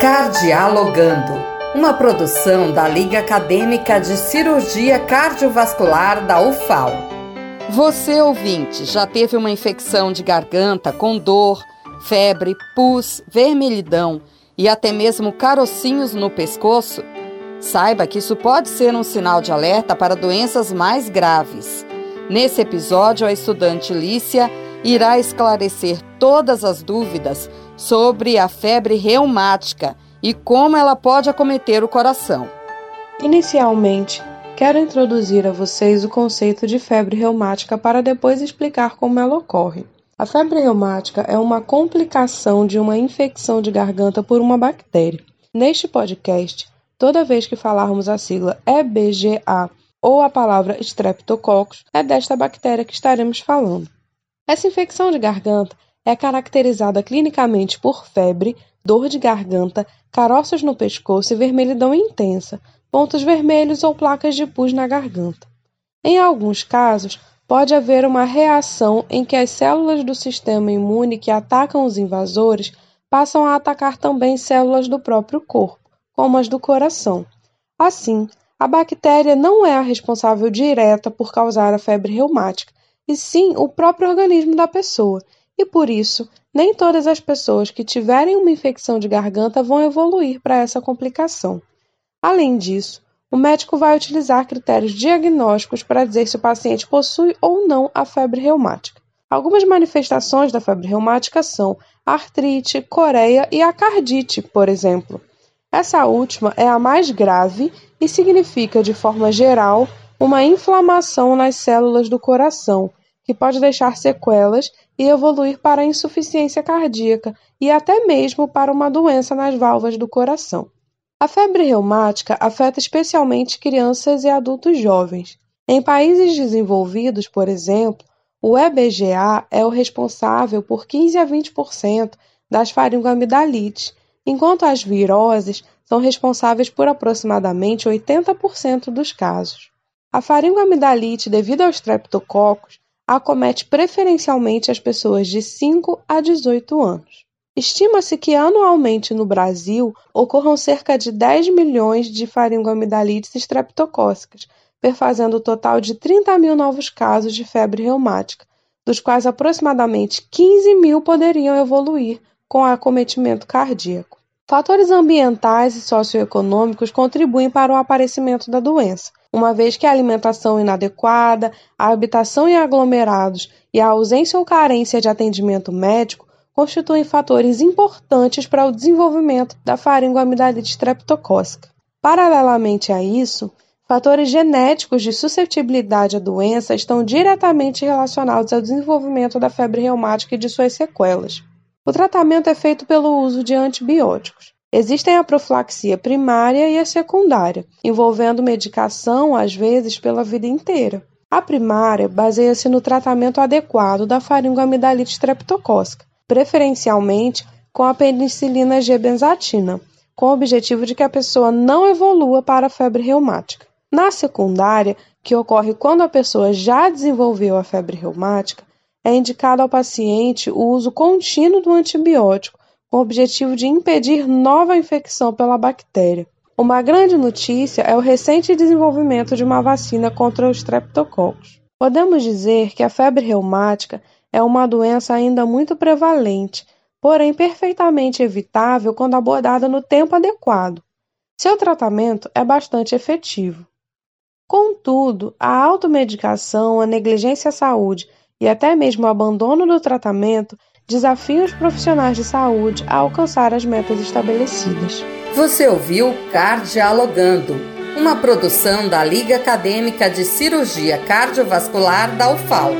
Cardialogando, uma produção da Liga Acadêmica de Cirurgia Cardiovascular da UFAL. Você, ouvinte, já teve uma infecção de garganta com dor, febre, pus, vermelhidão e até mesmo carocinhos no pescoço? Saiba que isso pode ser um sinal de alerta para doenças mais graves. Nesse episódio, a estudante Lícia irá esclarecer todas as dúvidas sobre a febre reumática e como ela pode acometer o coração. Inicialmente, quero introduzir a vocês o conceito de febre reumática para depois explicar como ela ocorre. A febre reumática é uma complicação de uma infecção de garganta por uma bactéria. Neste podcast, toda vez que falarmos a sigla EBGA ou a palavra Streptococcus, é desta bactéria que estaremos falando. Essa infecção de garganta é caracterizada clinicamente por febre, dor de garganta, caroços no pescoço e vermelhidão intensa, pontos vermelhos ou placas de pus na garganta. Em alguns casos, pode haver uma reação em que as células do sistema imune que atacam os invasores passam a atacar também células do próprio corpo, como as do coração. Assim, a bactéria não é a responsável direta por causar a febre reumática, e sim o próprio organismo da pessoa, e por isso, nem todas as pessoas que tiverem uma infecção de garganta vão evoluir para essa complicação. Além disso, o médico vai utilizar critérios diagnósticos para dizer se o paciente possui ou não a febre reumática. Algumas manifestações da febre reumática são artrite, coreia e a cardite, por exemplo. Essa última é a mais grave e significa, de forma geral, uma inflamação nas células do coração, que pode deixar sequelas e evoluir para insuficiência cardíaca e até mesmo para uma doença nas válvulas do coração. A febre reumática afeta especialmente crianças e adultos jovens. Em países desenvolvidos, por exemplo, o EBGA é o responsável por 15 a 20% das faringoamidalites, enquanto as viroses são responsáveis por aproximadamente 80% dos casos. A faringoamidalite, devido aos streptococcus, acomete preferencialmente as pessoas de 5 a 18 anos. Estima-se que anualmente no Brasil ocorram cerca de 10 milhões de faringoamidalites estreptocócicas, perfazendo o total de 30 mil novos casos de febre reumática, dos quais aproximadamente 15 mil poderiam evoluir com acometimento cardíaco. Fatores ambientais e socioeconômicos contribuem para o aparecimento da doença, uma vez que a alimentação inadequada, a habitação em aglomerados e a ausência ou carência de atendimento médico constituem fatores importantes para o desenvolvimento da faringoamidalite streptocócica. Paralelamente a isso, fatores genéticos de suscetibilidade à doença estão diretamente relacionados ao desenvolvimento da febre reumática e de suas sequelas. O tratamento é feito pelo uso de antibióticos. Existem a profilaxia primária e a secundária, envolvendo medicação, às vezes, pela vida inteira. A primária baseia-se no tratamento adequado da faringoamidalite streptocócica, preferencialmente com a penicilina G-benzatina, com o objetivo de que a pessoa não evolua para a febre reumática. Na secundária, que ocorre quando a pessoa já desenvolveu a febre reumática, é indicado ao paciente o uso contínuo do antibiótico, com o objetivo de impedir nova infecção pela bactéria. Uma grande notícia é o recente desenvolvimento de uma vacina contra os streptococcus. Podemos dizer que a febre reumática é uma doença ainda muito prevalente, porém perfeitamente evitável quando abordada no tempo adequado. Seu tratamento é bastante efetivo. Contudo, a automedicação, a negligência à saúde e até mesmo o abandono do tratamento desafiam os profissionais de saúde a alcançar as metas estabelecidas. Você ouviu Cardialogando, uma produção da Liga Acadêmica de Cirurgia Cardiovascular da UFAL.